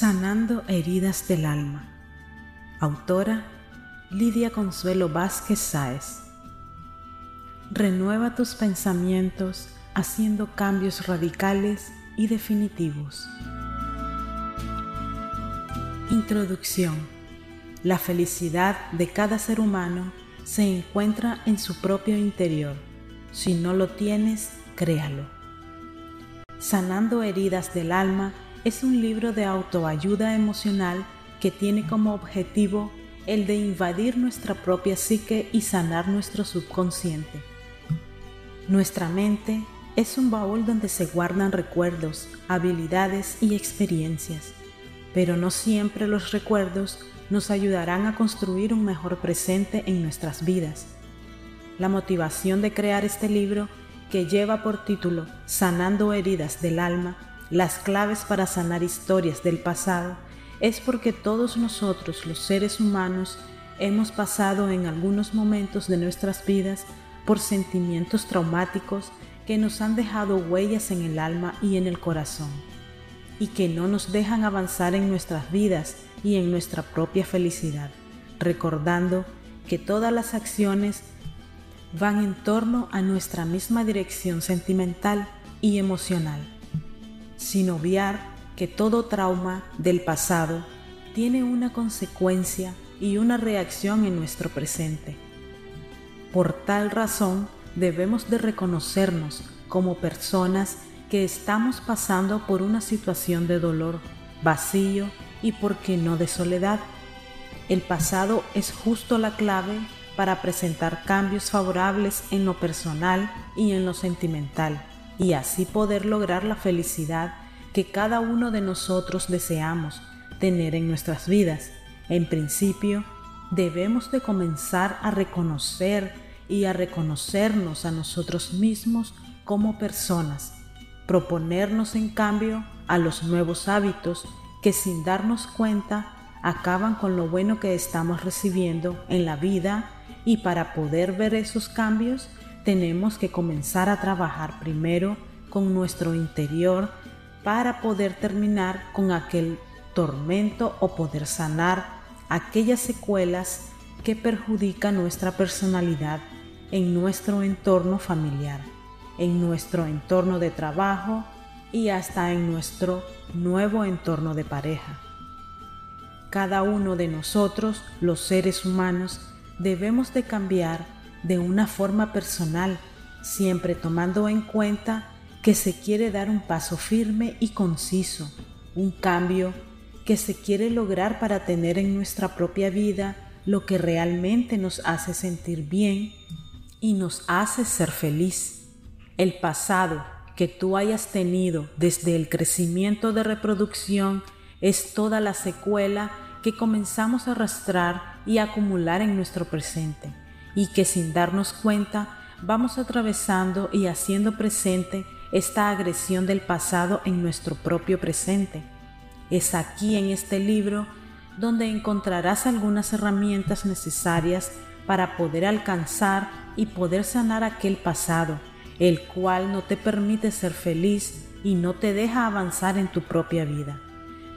Sanando heridas del alma. Autora Lidia Consuelo Vázquez Sáez. Renueva tus pensamientos haciendo cambios radicales y definitivos. Introducción. La felicidad de cada ser humano se encuentra en su propio interior. Si no lo tienes, créalo. Sanando heridas del alma es un libro de autoayuda emocional que tiene como objetivo el de invadir nuestra propia psique y sanar nuestro subconsciente. Nuestra mente es un baúl donde se guardan recuerdos, habilidades y experiencias, pero no siempre los recuerdos nos ayudarán a construir un mejor presente en nuestras vidas. La motivación de crear este libro, que lleva por título Sanando heridas del alma, las claves para sanar historias del pasado, es porque todos nosotros los seres humanos hemos pasado en algunos momentos de nuestras vidas por sentimientos traumáticos que nos han dejado huellas en el alma y en el corazón, y que no nos dejan avanzar en nuestras vidas y en nuestra propia felicidad, recordando que todas las acciones van en torno a nuestra misma dirección sentimental y emocional, sin obviar que todo trauma del pasado tiene una consecuencia y una reacción en nuestro presente. Por tal razón, debemos de reconocernos como personas que estamos pasando por una situación de dolor, vacío y, por qué no, de soledad. El pasado es justo la clave para presentar cambios favorables en lo personal y en lo sentimental, y así poder lograr la felicidad que cada uno de nosotros deseamos tener en nuestras vidas. En principio, debemos de comenzar a reconocer y a reconocernos a nosotros mismos como personas, proponernos en cambio a los nuevos hábitos que sin darnos cuenta acaban con lo bueno que estamos recibiendo en la vida y para poder ver esos cambios tenemos que comenzar a trabajar primero con nuestro interior para poder terminar con aquel tormento o poder sanar aquellas secuelas que perjudican nuestra personalidad en nuestro entorno familiar, en nuestro entorno de trabajo y hasta en nuestro nuevo entorno de pareja. Cada uno de nosotros, los seres humanos, debemos de cambiar de una forma personal, siempre tomando en cuenta que se quiere dar un paso firme y conciso, un cambio que se quiere lograr para tener en nuestra propia vida lo que realmente nos hace sentir bien y nos hace ser feliz. El pasado que tú hayas tenido desde el crecimiento de reproducción es toda la secuela que comenzamos a arrastrar y acumular en nuestro presente y que sin darnos cuenta vamos atravesando y haciendo presente esta agresión del pasado en nuestro propio presente. Es aquí en este libro donde encontrarás algunas herramientas necesarias para poder alcanzar y poder sanar aquel pasado, el cual no te permite ser feliz y no te deja avanzar en tu propia vida.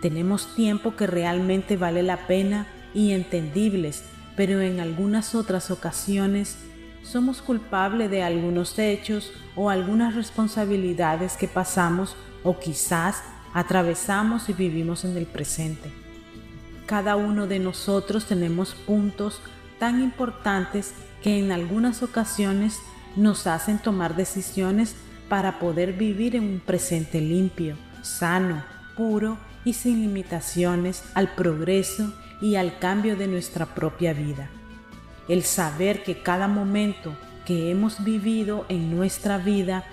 Tenemos tiempo que realmente vale la pena y entendibles, pero en algunas otras ocasiones somos culpables de algunos hechos o algunas responsabilidades que pasamos o quizás atravesamos y vivimos en el presente. Cada uno de nosotros tenemos puntos tan importantes que en algunas ocasiones nos hacen tomar decisiones para poder vivir en un presente limpio, sano, puro y sin limitaciones al progreso y al cambio de nuestra propia vida. El saber que cada momento que hemos vivido en nuestra vida,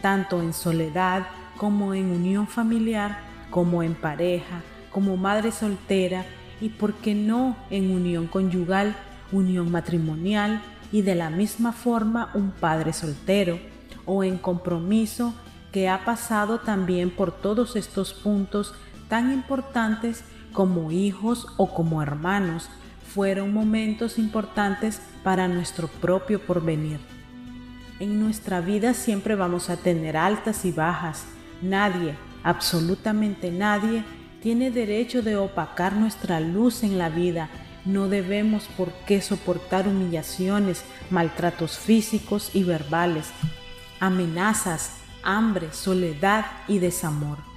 tanto en soledad como en unión familiar, como en pareja, como madre soltera y, por qué no, en unión conyugal, unión matrimonial y de la misma forma un padre soltero, o en compromiso que ha pasado también por todos estos puntos tan importantes como hijos o como hermanos, fueron momentos importantes para nuestro propio porvenir. En nuestra vida siempre vamos a tener altas y bajas. Nadie, absolutamente nadie, tiene derecho de opacar nuestra luz en la vida. No debemos por qué soportar humillaciones, maltratos físicos y verbales, amenazas, hambre, soledad y desamor.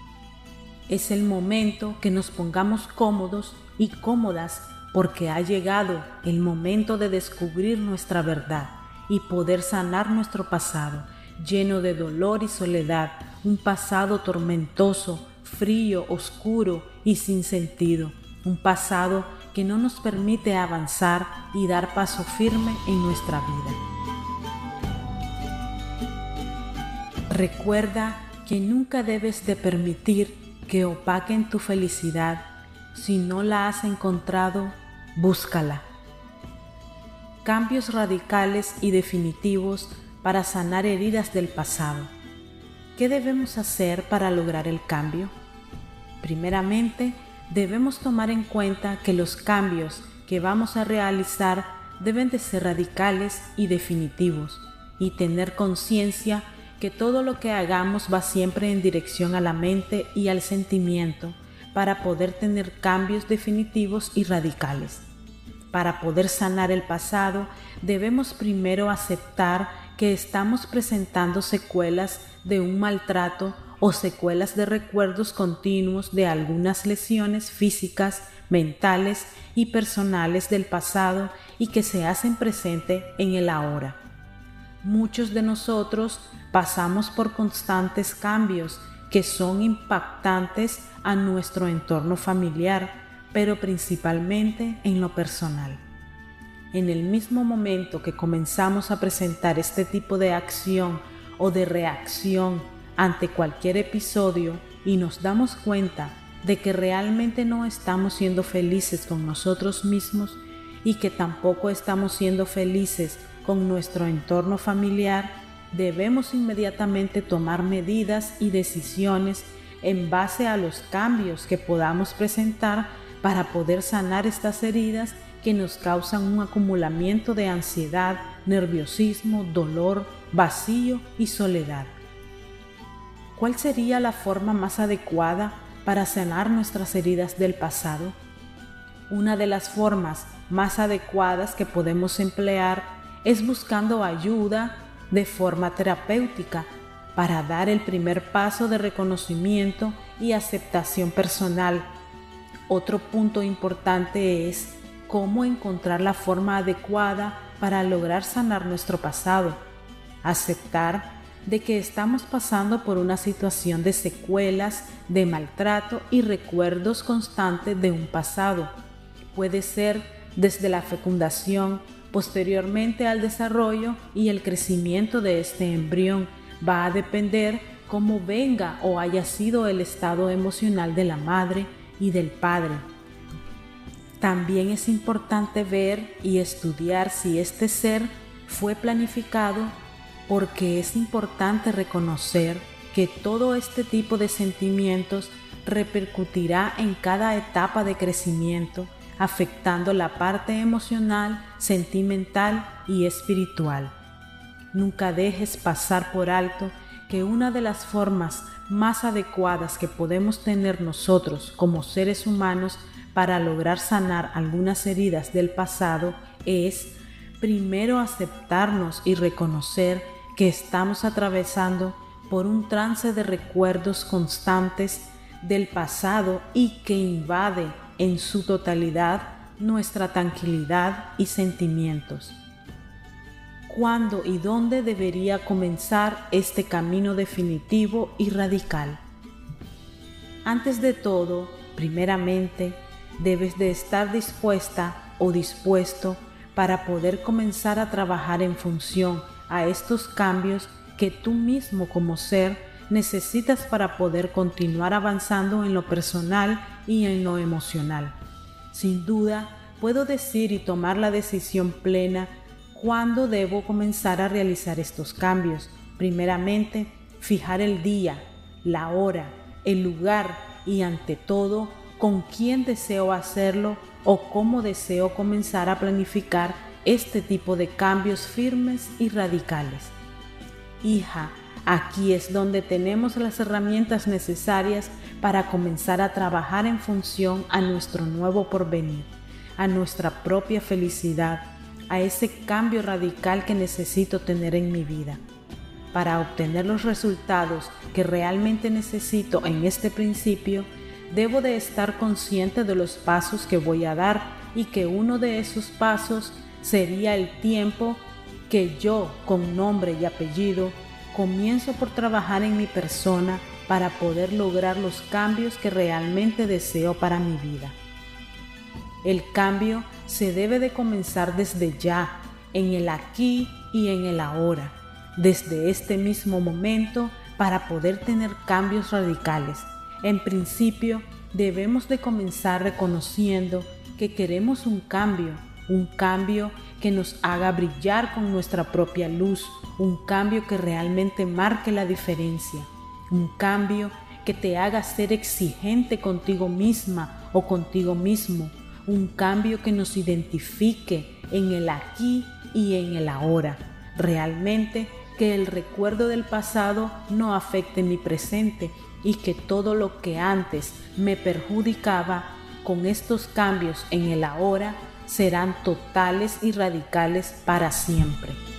Es el momento que nos pongamos cómodos y cómodas porque ha llegado el momento de descubrir nuestra verdad y poder sanar nuestro pasado, lleno de dolor y soledad, un pasado tormentoso, frío, oscuro y sin sentido, un pasado que no nos permite avanzar y dar paso firme en nuestra vida. Recuerda que nunca debes de permitir que opaquen tu felicidad. Si no la has encontrado, búscala. Cambios radicales y definitivos para sanar heridas del pasado. ¿Qué debemos hacer para lograr el cambio? Primeramente, debemos tomar en cuenta que los cambios que vamos a realizar deben de ser radicales y definitivos y tener conciencia que todo lo que hagamos va siempre en dirección a la mente y al sentimiento para poder tener cambios definitivos y radicales. Para poder sanar el pasado, debemos primero aceptar que estamos presentando secuelas de un maltrato o secuelas de recuerdos continuos de algunas lesiones físicas, mentales y personales del pasado y que se hacen presente en el ahora. Muchos de nosotros pasamos por constantes cambios que son impactantes a nuestro entorno familiar, pero principalmente en lo personal. En el mismo momento que comenzamos a presentar este tipo de acción o de reacción ante cualquier episodio y nos damos cuenta de que realmente no estamos siendo felices con nosotros mismos y que tampoco estamos siendo felices con nuestro entorno familiar, debemos inmediatamente tomar medidas y decisiones en base a los cambios que podamos presentar para poder sanar estas heridas que nos causan un acumulamiento de ansiedad, nerviosismo, dolor, vacío y soledad. ¿Cuál sería la forma más adecuada para sanar nuestras heridas del pasado? Una de las formas más adecuadas que podemos emplear es buscando ayuda de forma terapéutica para dar el primer paso de reconocimiento y aceptación personal. Otro punto importante es cómo encontrar la forma adecuada para lograr sanar nuestro pasado. Aceptar de que estamos pasando por una situación de secuelas, de maltrato y recuerdos constantes de un pasado. Puede ser desde la fecundación, posteriormente al desarrollo y el crecimiento de este embrión. Va a depender cómo venga o haya sido el estado emocional de la madre y del padre. También es importante ver y estudiar si este ser fue planificado porque es importante reconocer que todo este tipo de sentimientos repercutirá en cada etapa de crecimiento, afectando la parte emocional, sentimental y espiritual. Nunca dejes pasar por alto que una de las formas más adecuadas que podemos tener nosotros como seres humanos para lograr sanar algunas heridas del pasado es primero aceptarnos y reconocer que estamos atravesando por un trance de recuerdos constantes del pasado y que invade en su totalidad nuestra tranquilidad y sentimientos. ¿Cuándo y dónde debería comenzar este camino definitivo y radical? Antes de todo, primeramente, debes de estar dispuesta o dispuesto para poder comenzar a trabajar en función a estos cambios que tú mismo como ser necesitas para poder continuar avanzando en lo personal y en lo emocional. Sin duda, puedo decir y tomar la decisión plena cuándo debo comenzar a realizar estos cambios. Primeramente, fijar el día, la hora, el lugar y ante todo, con quién deseo hacerlo o cómo deseo comenzar a planificar este tipo de cambios firmes y radicales. Hija, Aquí es donde tenemos las herramientas necesarias para comenzar a trabajar en función a nuestro nuevo porvenir, a nuestra propia felicidad, a ese cambio radical que necesito tener en mi vida. Para obtener los resultados que realmente necesito en este principio, debo de estar consciente de los pasos que voy a dar y que uno de esos pasos sería el tiempo que yo, con nombre y apellido, comienzo por trabajar en mi persona para poder lograr los cambios que realmente deseo para mi vida. El cambio se debe de comenzar desde ya, en el aquí y en el ahora, desde este mismo momento para poder tener cambios radicales. En principio, debemos de comenzar reconociendo que queremos un cambio, un cambio que nos haga brillar con nuestra propia luz, un cambio que realmente marque la diferencia, un cambio que te haga ser exigente contigo misma o contigo mismo, un cambio que nos identifique en el aquí y en el ahora. Realmente que el recuerdo del pasado no afecte mi presente y que todo lo que antes me perjudicaba con estos cambios en el ahora serán totales y radicales para siempre.